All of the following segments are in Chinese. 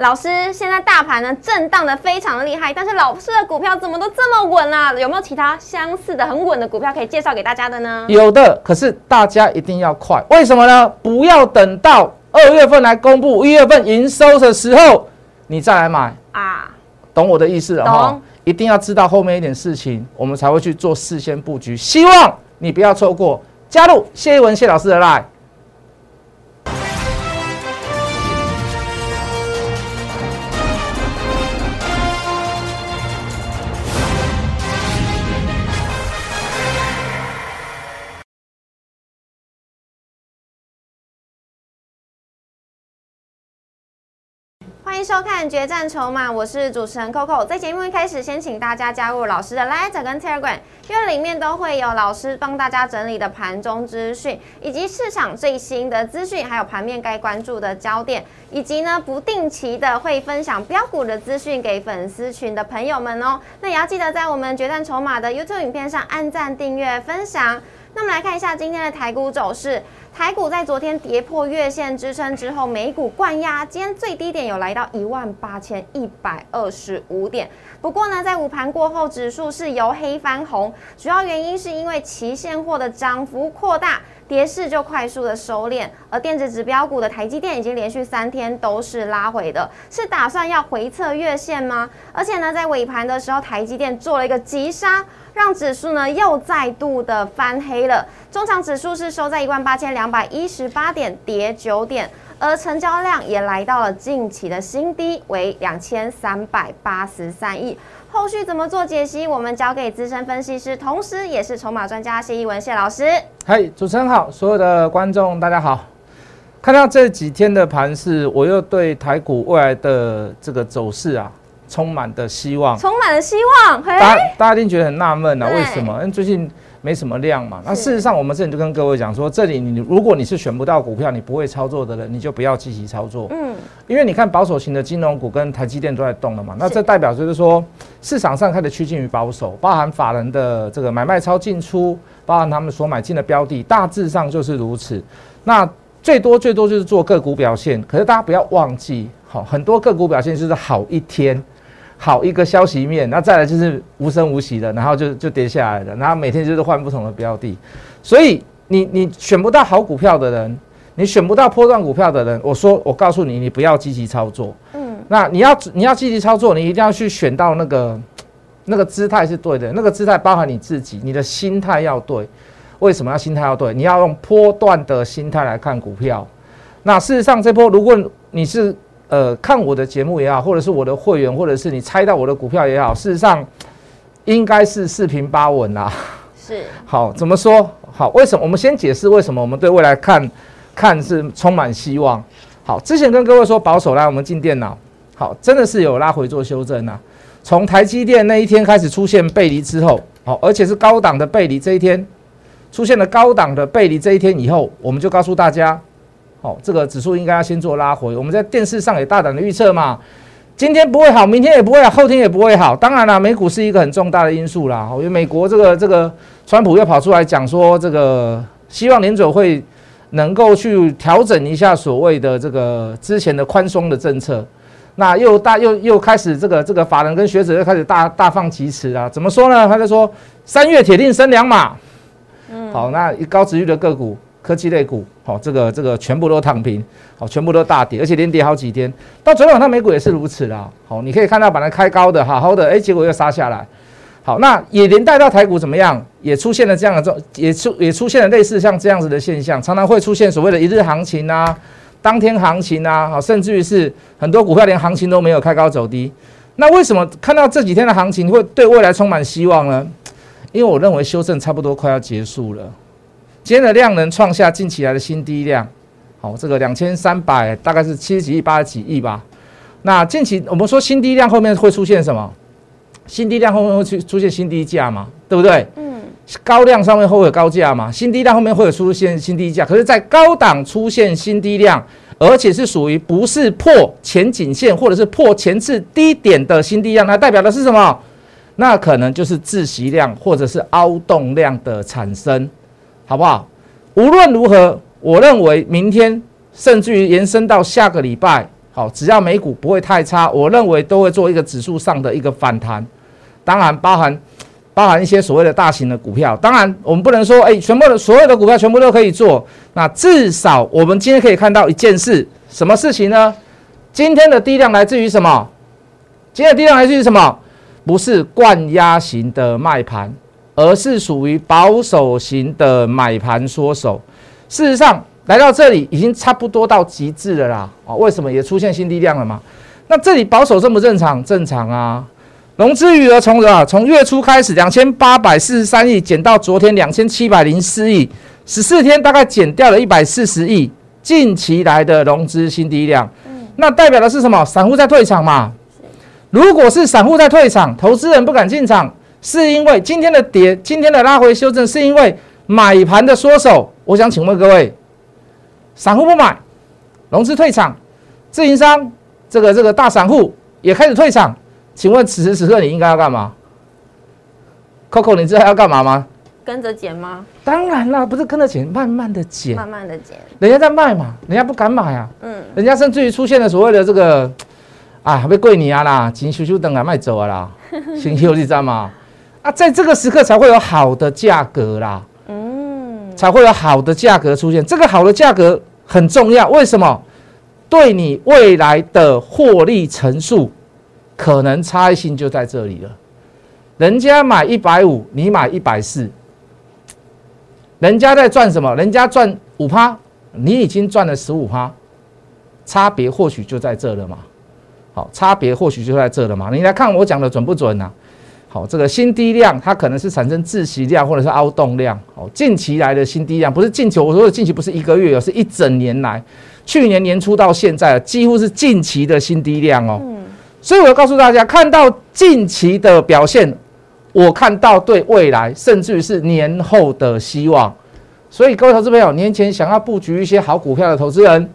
老师，现在大盘呢震荡的非常的厉害，但是老师的股票怎么都这么稳啊？有没有其他相似的很稳的股票可以介绍给大家的呢？有的，可是大家一定要快，为什么呢？不要等到二月份来公布一月份营收的时候，你再来买啊，懂我的意思了哈？一定要知道后面一点事情，我们才会去做事先布局。希望你不要错过，加入谢一文谢老师的 line。欢迎收看决战筹码，我是主持人 Coco。在节目一开始，先请大家加入老师的 Line 跟 Telegram，因为里面都会有老师帮大家整理的盘中资讯，以及市场最新的资讯，还有盘面该关注的焦点，以及呢不定期的会分享标股的资讯给粉丝群的朋友们哦。那也要记得在我们决战筹码的 YouTube 影片上按赞、订阅、分享。那么来看一下今天的台股走势。台股在昨天跌破月线支撑之后，美股灌压，今天最低点有来到一万八千一百二十五点。不过呢，在午盘过后，指数是由黑翻红，主要原因是因为期现货的涨幅扩大，跌势就快速的收敛。而电子指标股的台积电已经连续三天都是拉回的，是打算要回测月线吗？而且呢，在尾盘的时候，台积电做了一个急杀。让指数呢又再度的翻黑了，中场指数是收在一万八千两百一十八点，跌九点，而成交量也来到了近期的新低，为两千三百八十三亿。后续怎么做解析？我们交给资深分析师，同时也是筹码专家谢一文谢老师。嗨，主持人好，所有的观众大家好。看到这几天的盘势，我又对台股未来的这个走势啊。充满的希望，充满了希望。大家大家一定觉得很纳闷啊，为什么？因为最近没什么量嘛。那事实上，我们之前就跟各位讲说，这里你如果你是选不到股票，你不会操作的人，你就不要积极操作。嗯，因为你看保守型的金融股跟台积电都在动了嘛，那这代表就是说市场上开始趋近于保守，包含法人的这个买卖超进出，包含他们所买进的标的，大致上就是如此。那最多最多就是做个股表现，可是大家不要忘记，好，很多个股表现就是好一天。好一个消息面，那再来就是无声无息的，然后就就跌下来了，然后每天就是换不同的标的，所以你你选不到好股票的人，你选不到波段股票的人，我说我告诉你，你不要积极操作，嗯，那你要你要积极操作，你一定要去选到那个那个姿态是对的，那个姿态包含你自己，你的心态要对。为什么要心态要对？你要用波段的心态来看股票。那事实上这波，如果你是呃，看我的节目也好，或者是我的会员，或者是你猜到我的股票也好，事实上应该是四平八稳啦。是。好，怎么说？好，为什么？我们先解释为什么我们对未来看看是充满希望。好，之前跟各位说保守，啦我们进电脑。好，真的是有拉回做修正啊。从台积电那一天开始出现背离之后，好，而且是高档的背离，这一天出现了高档的背离，这一天以后，我们就告诉大家。好，这个指数应该要先做拉回。我们在电视上也大胆的预测嘛，今天不会好，明天也不会好，后天也不会好。当然了，美股是一个很重大的因素啦。因为美国这个这个川普又跑出来讲说，这个希望联准会能够去调整一下所谓的这个之前的宽松的政策。那又大又又开始这个这个法人跟学者又开始大大放其词啊。怎么说呢？他就说三月铁定升两码。嗯，好，那高值率的个股。科技类股，好，这个这个全部都躺平，好，全部都大跌，而且连跌好几天。到昨天晚上美股也是如此啦，好，你可以看到本来开高的，好好的，哎，结果又杀下来。好，那也连带到台股怎么样？也出现了这样的状，也出也出现了类似像这样子的现象，常常会出现所谓的一日行情啊，当天行情啊，好，甚至于是很多股票连行情都没有，开高走低。那为什么看到这几天的行情会对未来充满希望呢？因为我认为修正差不多快要结束了。今天的量能创下近期来的新低量，好，这个两千三百大概是七十几亿、八十几亿吧。那近期我们说新低量后面会出现什么？新低量后面会出出现新低价嘛？对不对？嗯。高量上面会有高价嘛？新低量后面会有出现新低价。可是，在高档出现新低量，而且是属于不是破前颈线或者是破前次低点的新低量，它代表的是什么？那可能就是窒息量或者是凹洞量的产生。好不好？无论如何，我认为明天甚至于延伸到下个礼拜，好，只要美股不会太差，我认为都会做一个指数上的一个反弹。当然，包含包含一些所谓的大型的股票。当然，我们不能说，哎，全部的所有的股票全部都可以做。那至少我们今天可以看到一件事，什么事情呢？今天的低量来自于什么？今天的低量来自于什么？不是灌压型的卖盘，而是属于保守型的买盘缩手。事实上，来到这里已经差不多到极致了啦。啊，为什么也出现新低量了嘛？那这里保守正不正常？正常啊。融资余额从啊从月初开始两千八百四十三亿减到昨天两千七百零四亿，十四天大概减掉了一百四十亿。近期来的融资新低量，那代表的是什么？散户在退场嘛。如果是散户在退场，投资人不敢进场，是因为今天的跌，今天的拉回修正，是因为买盘的缩手。我想请问各位，散户不买，融资退场，自营商这个这个大散户也开始退场。请问此时此刻你应该要干嘛？Coco，你知道要干嘛吗？跟着减吗？当然啦，不是跟着减，慢慢的减，慢慢的减。人家在卖嘛，人家不敢买啊。嗯。人家甚至于出现了所谓的这个，啊，被贵你啊啦，钱咻咻等啊卖走啊啦，先休你知道吗？啊，在这个时刻才会有好的价格啦。嗯。才会有好的价格出现，这个好的价格很重要。为什么？对你未来的获利乘数。可能差异性就在这里了，人家买一百五，你买一百四，人家在赚什么？人家赚五趴，你已经赚了十五趴，差别或许就在这了嘛。好，差别或许就在这了嘛。你来看我讲的准不准呢？好，这个新低量它可能是产生窒息量或者是凹洞量。哦，近期来的新低量不是近期，我说的近期不是一个月有，是一整年来，去年年初到现在几乎是近期的新低量哦。所以我要告诉大家，看到近期的表现，我看到对未来，甚至于是年后的希望。所以各位投资朋友，年前想要布局一些好股票的投资人，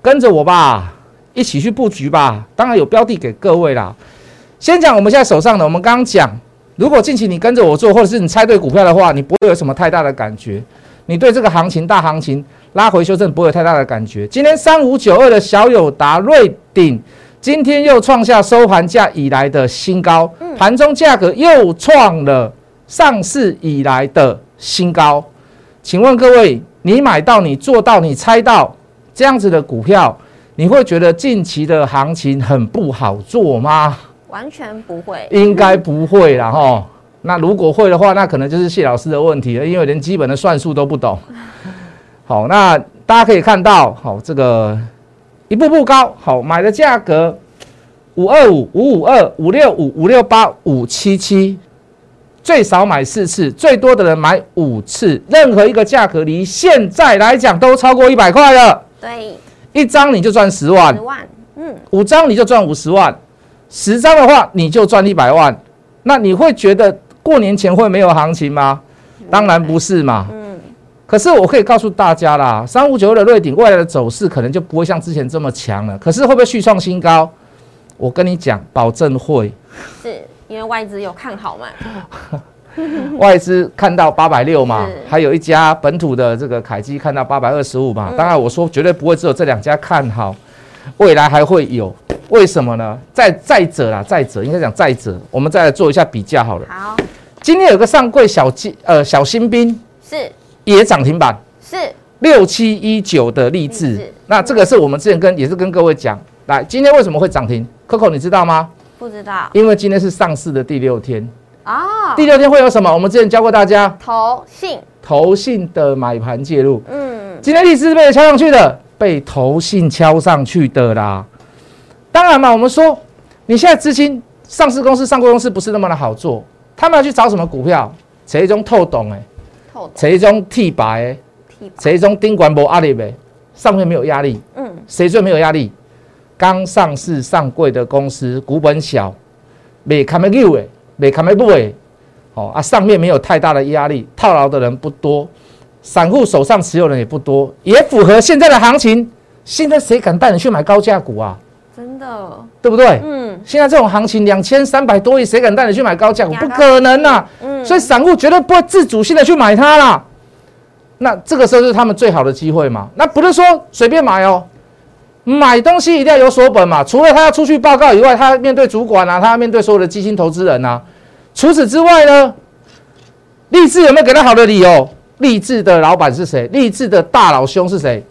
跟着我吧，一起去布局吧。当然有标的给各位啦。先讲我们现在手上的，我们刚刚讲，如果近期你跟着我做，或者是你猜对股票的话，你不会有什么太大的感觉。你对这个行情大行情拉回修正不会有太大的感觉。今天三五九二的小友达瑞鼎。今天又创下收盘价以来的新高，盘中价格又创了上市以来的新高。请问各位，你买到、你做到、你猜到这样子的股票，你会觉得近期的行情很不好做吗？完全不会，应该不会啦哈。那如果会的话，那可能就是谢老师的问题了，因为连基本的算术都不懂。好，那大家可以看到，好这个。一步步高，好买的价格五二五五五二五六五五六八五七七，最少买四次，最多的人买五次，任何一个价格离现在来讲都超过一百块了。对，一张你就赚十万，十万，嗯，五张你就赚五十万，十张的话你就赚一百万。那你会觉得过年前会没有行情吗？当然不是嘛。可是我可以告诉大家啦，三五九的瑞鼎未来的走势可能就不会像之前这么强了。可是会不会续创新高？我跟你讲，保证会。是因为外资有看好嘛？外资看到八百六嘛，还有一家本土的这个凯基看到八百二十五嘛。当然我说绝对不会只有这两家看好，未来还会有。为什么呢？再再者啦，再者应该讲再者，我们再来做一下比较好了。好，今天有个上柜小金呃小新兵是。也涨停板是六七一九的励志，那这个是我们之前跟也是跟各位讲，来今天为什么会涨停？Coco 你知道吗？不知道，因为今天是上市的第六天啊。第六天会有什么？我们之前教过大家，投信投信的买盘介入。嗯，今天励志是被敲上去的，被投信敲上去的啦。当然嘛，我们说你现在资金上市公司、上柜公司不是那么的好做，他们要去找什么股票？谁中透懂哎？谁中替白？谁中丁管无压力呗？上面没有压力。嗯。谁最没有压力？刚上市上柜的公司，股本小，没看没六哎，没看没不哎。哦啊，上面没有太大的压力，套牢的人不多，散户手上持有人也不多，也符合现在的行情。现在谁敢带你去买高价股啊？真的，对不对？嗯。现在这种行情，两千三百多亿，谁敢带你去买高价股？不可能呐。所以散户绝对不会自主性的去买它啦。那这个时候是他们最好的机会嘛？那不是说随便买哦，买东西一定要有所本嘛，除了他要出去报告以外，他要面对主管啊，他要面对所有的基金投资人啊。除此之外呢，立志有没有给他好的理由？立志的老板是谁？励志的大老兄是谁？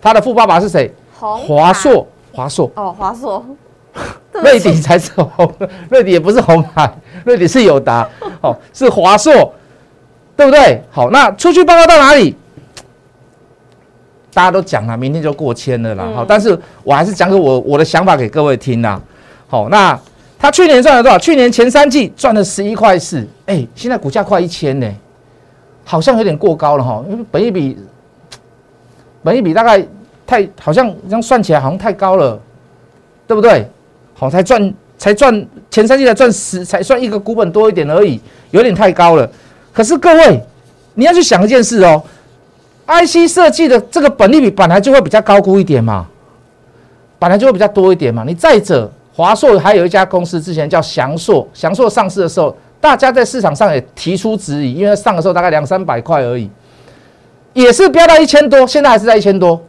他的富爸爸是谁？华硕，华硕哦，华硕，瑞迪才是红，瑞迪也不是红海，瑞迪是友达，哦，是华硕，对不对？好，那出去报告到哪里？大家都讲了，明天就过千了啦。好，但是我还是讲给我我的想法给各位听啦。好，那他去年赚了多少？去年前三季赚了十一块四，哎，现在股价快一千呢，好像有点过高了哈，因为本一比，本一比大概太好像这样算起来好像太高了，对不对？好，才赚才赚前三季才赚十，才算一个股本多一点而已，有点太高了。可是各位，你要去想一件事哦。IC 设计的这个本利比本来就会比较高估一点嘛，本来就会比较多一点嘛。你再者，华硕还有一家公司之前叫翔硕，翔硕上市的时候，大家在市场上也提出质疑，因为上的时候大概两三百块而已，也是飙到一千多，现在还是在一千多。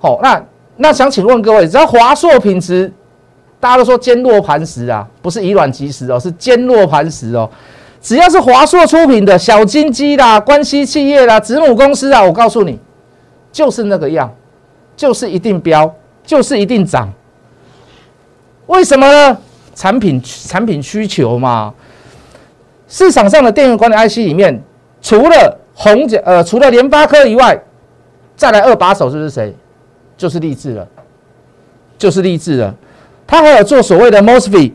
好，那那想请问各位，只要华硕品质，大家都说坚若磐石啊，不是以卵击石哦，是坚若磐石哦。只要是华硕出品的小金鸡啦、关系企业啦、子母公司啊，我告诉你，就是那个样，就是一定飙，就是一定涨。为什么呢？产品产品需求嘛。市场上的电源管理 IC 里面，除了红甲呃，除了联发科以外，再来二把手就是谁？就是立志了，就是立志了。他还有做所谓的 MOSFET，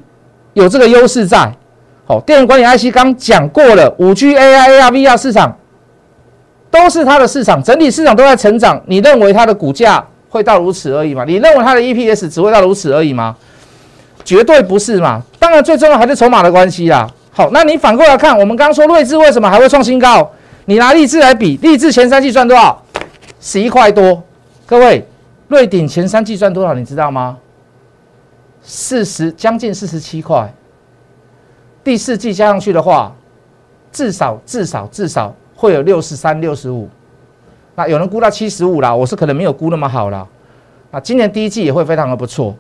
有这个优势在。哦，电源管理 IC 刚讲过了，五 G、AI、AR、VR 市场都是它的市场，整体市场都在成长。你认为它的股价会到如此而已吗？你认为它的 EPS 只会到如此而已吗？绝对不是嘛！当然，最重要还是筹码的关系啦。好，那你反过来看，我们刚刚说睿智为什么还会创新高？你拿励志来比，励志前三季赚多少？十一块多。各位，瑞鼎前三季赚多少？你知道吗？四十，将近四十七块。第四季加上去的话，至少至少至少会有六十三、六十五。那有人估到七十五啦，我是可能没有估那么好啦。啊，今年第一季也会非常的不错。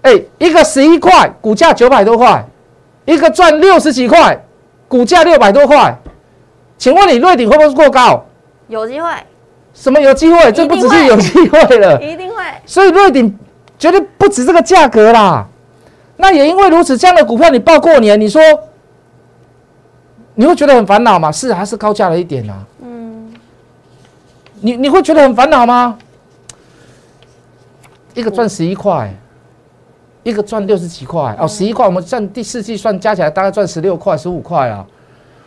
哎，一个十一块，股价九百多块；一个赚六十几块，股价六百多块。请问你瑞鼎会不会过高？有机会。什么有机会？这不只是有机会了，一定会。所以瑞鼎绝对不止这个价格啦。那也因为如此，这样的股票你报过年，你说你会觉得很烦恼吗？是还是高价了一点啊？嗯，你你会觉得很烦恼吗？一个赚十一块，一个赚六十几块哦，十一块我们算第四季算加起来大概赚十六块、十五块啊。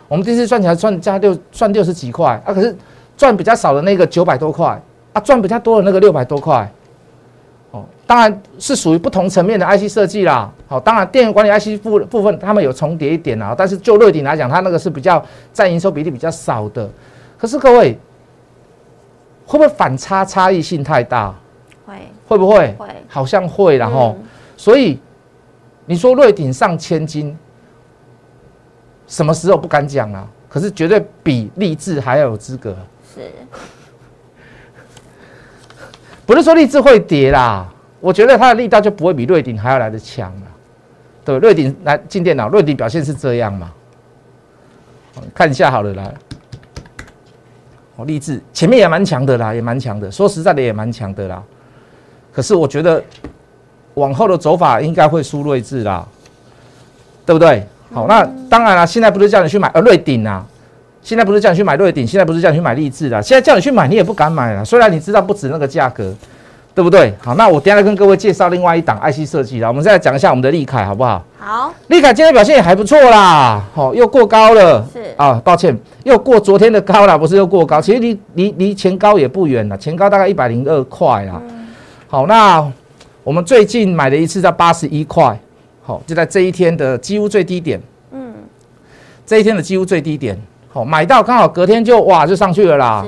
我们第四季算起来赚加六赚六十几块啊，可是赚比较少的那个九百多块啊，赚比较多的那个六百多块。哦当然是属于不同层面的 IC 设计啦。好，当然电源管理 IC 部部分，他们有重叠一点啊。但是就瑞鼎来讲，它那个是比较占营收比例比较少的。可是各位会不会反差差异性太大？会会不会？会好像会然后，所以你说瑞鼎上千金，什么时候不敢讲啊？可是绝对比励志还要有资格。是，不是说励志会跌啦？我觉得它的力道就不会比瑞鼎还要来的强了，对，瑞鼎来进电脑，瑞鼎表现是这样嘛？看一下好了啦，哦，励志前面也蛮强的啦，也蛮强的，说实在的也蛮强的啦。可是我觉得往后的走法应该会输瑞智啦，对不对？好，那当然了，现在不是叫你去买呃瑞鼎啊，现在不是叫你去买瑞鼎，现在不是叫你去买励志啦，现在叫你去买你也不敢买了，虽然你知道不止那个价格。对不对？好，那我等下来跟各位介绍另外一档 IC 设计啦。我们再来讲一下我们的利凯，好不好？好，利凯今天表现也还不错啦。好，又过高了。是啊，抱歉，又过昨天的高了，不是又过高。其实离离离前高也不远了，前高大概一百零二块啊。好，那我们最近买了一次在八十一块，好，就在这一天的几乎最低点。嗯，这一天的几乎最低点，好，买到刚好隔天就哇就上去了啦。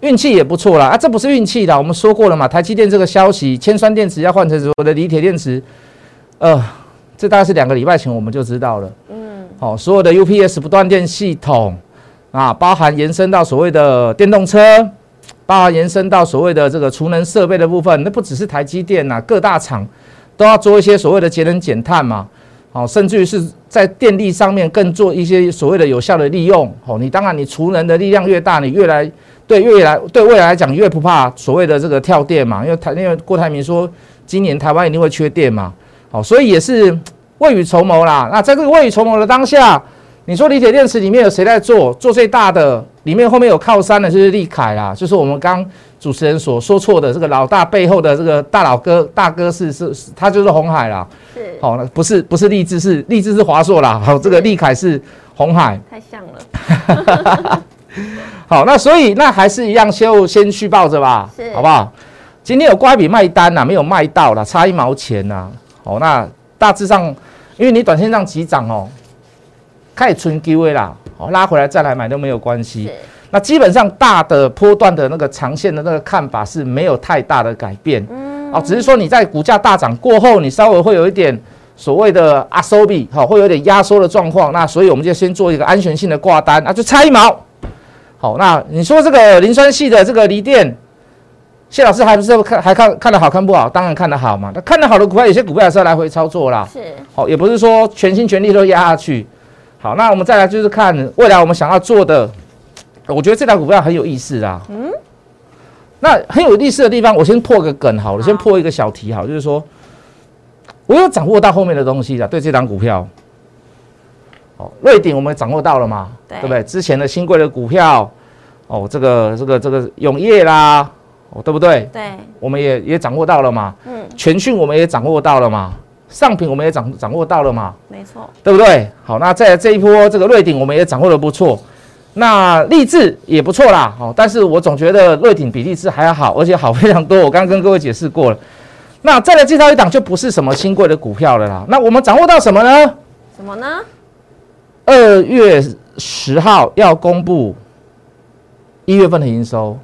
运气也不错啦啊，这不是运气的，我们说过了嘛，台积电这个消息，铅酸电池要换成所谓的锂铁电池，呃，这大概是两个礼拜前我们就知道了。嗯，好，所有的 UPS 不断电系统啊，包含延伸到所谓的电动车，包含延伸到所谓的这个储能设备的部分，那不只是台积电呐，各大厂都要做一些所谓的节能减碳嘛，好，甚至于是在电力上面更做一些所谓的有效的利用。哦，你当然你储能的力量越大，你越来对越来对未来来讲越不怕所谓的这个跳电嘛，因为台因为郭台铭说今年台湾一定会缺电嘛，好，所以也是未雨绸缪啦。那在这个未雨绸缪的当下。你说锂铁电池里面有谁在做？做最大的里面后面有靠山的，就是利凯啦，就是我们刚主持人所说错的这个老大背后的这个大佬哥大哥是是，他就是红海啦。是，好，那不是不是立志是立志是华硕啦。好，这个利凯是红海，太像了。好，那所以那还是一样，先先去抱着吧，好不好？今天有挂一笔卖单呐，没有卖到啦，差一毛钱呐。好，那大致上，因为你短线上急涨哦。开始存机会啦，哦，拉回来再来买都没有关系。那基本上大的波段的那个长线的那个看法是没有太大的改变。嗯，哦，只是说你在股价大涨过后，你稍微会有一点所谓的阿收比，好，会有点压缩的状况。那所以我们就先做一个安全性的挂单，那就差一毛。好，那你说这个磷酸系的这个锂电，谢老师还不是看还看看得好看不好？当然看得好嘛。那看得好的股票，有些股票还是要来回操作啦。是，好，也不是说全心全力都压下去。好，那我们再来就是看未来我们想要做的，我觉得这条股票很有意思啊。嗯，那很有意思的地方，我先破个梗好了，先破一个小题好，就是说我有掌握到后面的东西的，对这张股票，哦，瑞鼎我们掌握到了嘛？对不对？之前的新贵的股票，哦，这个这个这个永业啦，哦，对不对？对，我们也也掌握到了嘛。嗯，全讯我们也掌握到了嘛。上品我们也掌掌握到了嘛，没错，对不对？好，那在这一波这个瑞鼎我们也掌握的不错，那励志也不错啦。好，但是我总觉得瑞鼎比励志还要好，而且好非常多。我刚刚跟各位解释过了。那再来介绍一档就不是什么新贵的股票了啦。那我们掌握到什么呢？什么呢？二月十号要公布一月份的营收。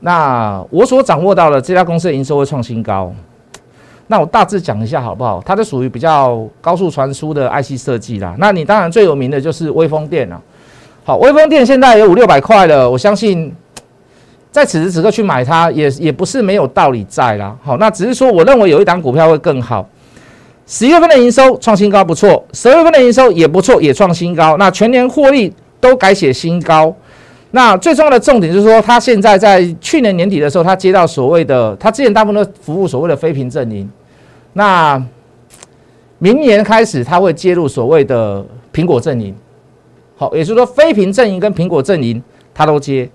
那我所掌握到的这家公司的营收会创新高。那我大致讲一下好不好？它是属于比较高速传输的 IC 设计啦。那你当然最有名的就是微风电了。好，微风电现在有五六百块了，我相信在此时此刻去买它也也不是没有道理在啦。好，那只是说我认为有一档股票会更好。十月份的营收创新高不错，十二月份的营收也不错，也创新高。那全年获利都改写新高。那最重要的重点就是说，它现在在去年年底的时候，它接到所谓的，它之前大部分都服务所谓的非屏阵营。那明年开始，它会接入所谓的苹果阵营，好，也就是说，非屏阵营跟苹果阵营它都接。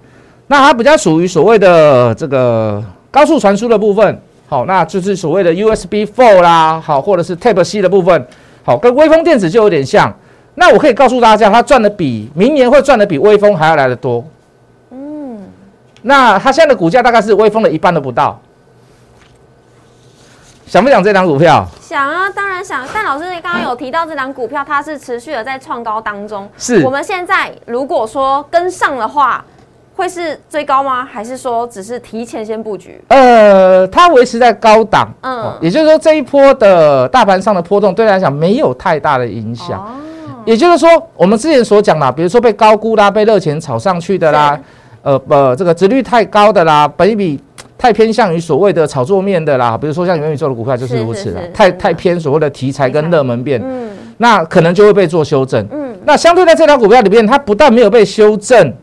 那它比较属于所谓的这个高速传输的部分，好，那就是所谓的 USB Four 啦，好，或者是 Type C 的部分，好，跟微风电子就有点像。那我可以告诉大家，它赚的比明年会赚的比微风还要来的多。嗯，那它现在的股价大概是微风的一半都不到。想不想这档股票？想啊，当然想。但老师，你刚刚有提到这档股票，它是持续的在创高当中。是。我们现在如果说跟上的话，会是追高吗？还是说只是提前先布局？呃，它维持在高档。嗯。也就是说，这一波的大盘上的波动，对来讲没有太大的影响。哦。也就是说，我们之前所讲啦，比如说被高估啦，被热钱炒上去的啦，呃呃，这个值率太高的啦，本一比。太偏向于所谓的炒作面的啦，比如说像元宇宙的股票就是如此了，太太偏所谓的题材跟热门变，嗯，那可能就会被做修正，嗯，那相对在这条股票里面，它不但没有被修正，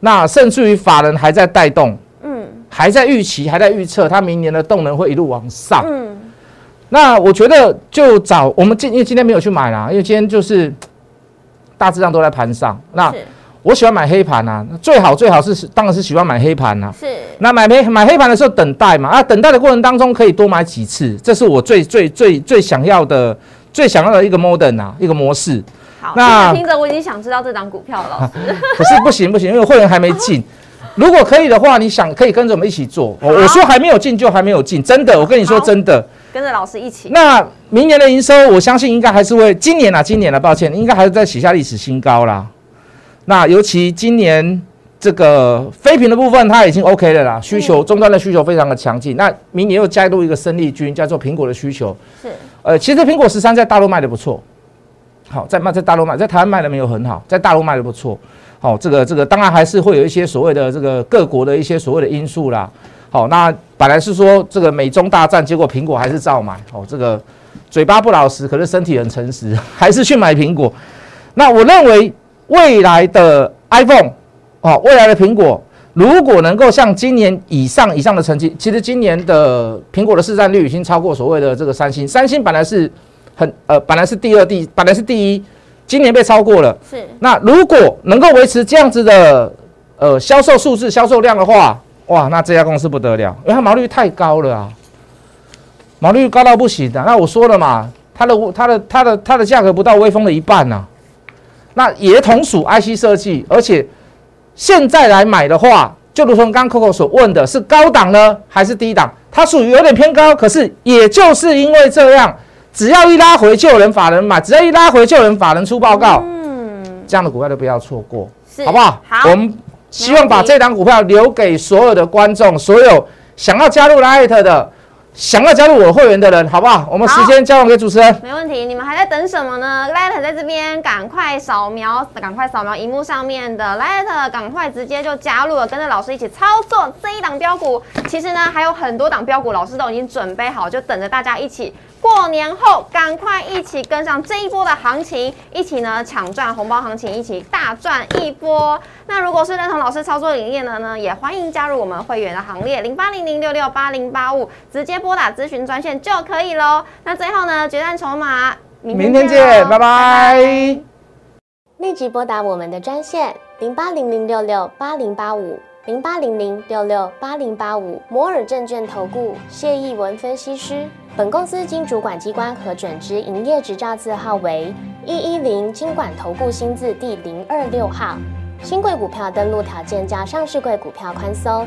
那甚至于法人还在带动，嗯，还在预期，还在预测它明年的动能会一路往上，嗯，那我觉得就找我们今因为今天没有去买啦，因为今天就是大致上都在盘上，那。我喜欢买黑盘呐，最好最好是当然是喜欢买黑盘呐。是，那买黑买黑盘的时候等待嘛，啊，等待的过程当中可以多买几次，这是我最最最最想要的最想要的一个 modern 啊，一个模式。好，那听着我已经想知道这张股票了，可 是不行不行，因为会员还没进。如果可以的话，你想可以跟着我们一起做。我我说还没有进就还没有进，真的，我跟你说真的。跟着老师一起。那明年的营收，我相信应该还是会今年啊，今年啊，抱歉，应该还是在写下历史新高啦。那尤其今年这个非屏的部分，它已经 OK 了啦，需求终端的需求非常的强劲。那明年又加入一个生力军，叫做苹果的需求。是，呃，其实苹果十三在大陆卖的不错，好，在卖在大陆卖，在台湾卖的没有很好，在大陆卖的不错。好，这个这个当然还是会有一些所谓的这个各国的一些所谓的因素啦。好，那本来是说这个美中大战，结果苹果还是照买。哦，这个嘴巴不老实，可是身体很诚实，还是去买苹果。那我认为未来的 iPhone，哦，未来的苹果，如果能够像今年以上以上的成绩，其实今年的苹果的市占率已经超过所谓的这个三星。三星本来是很呃，本来是第二第，本来是第一。今年被超过了，是。那如果能够维持这样子的呃销售数字、销售量的话，哇，那这家公司不得了，因为它毛利率太高了啊，毛利率高到不行的。那我说了嘛，它的它的它的它的价格不到微风的一半呐。那也同属 IC 设计，而且现在来买的话，就如同刚 Coco 所问的，是高档呢还是低档？它属于有点偏高，可是也就是因为这样。只要一拉回就有人法人买，只要一拉回就有人法人出报告，嗯，这样的股票都不要错过，好不好？好，我们希望把这档股票留给所有的观众，所有想要加入 Light 的。想要加入我会员的人，好不好？我们时间交还给主持人。没问题，你们还在等什么呢？Light 在这边，赶快扫描，赶快扫描荧幕上面的 Light，赶快直接就加入了，跟着老师一起操作这一档标股。其实呢，还有很多档标股，老师都已经准备好，就等着大家一起过年后赶快一起跟上这一波的行情，一起呢抢赚红包行情，一起大赚一波。那如果是认同老师操作理念的呢，也欢迎加入我们会员的行列，零八零零六六八零八五，直接拨打咨询专线就可以喽。那最后呢，决战筹码，明天见，拜拜。立即拨打我们的专线零八零零六六八零八五零八零零六六八零八五摩尔证券投顾谢义文分析师。本公司经主管机关核准之营业执照字号为一一零金管投顾新字第零二六号。新贵股票登录条件较上市贵股票宽松，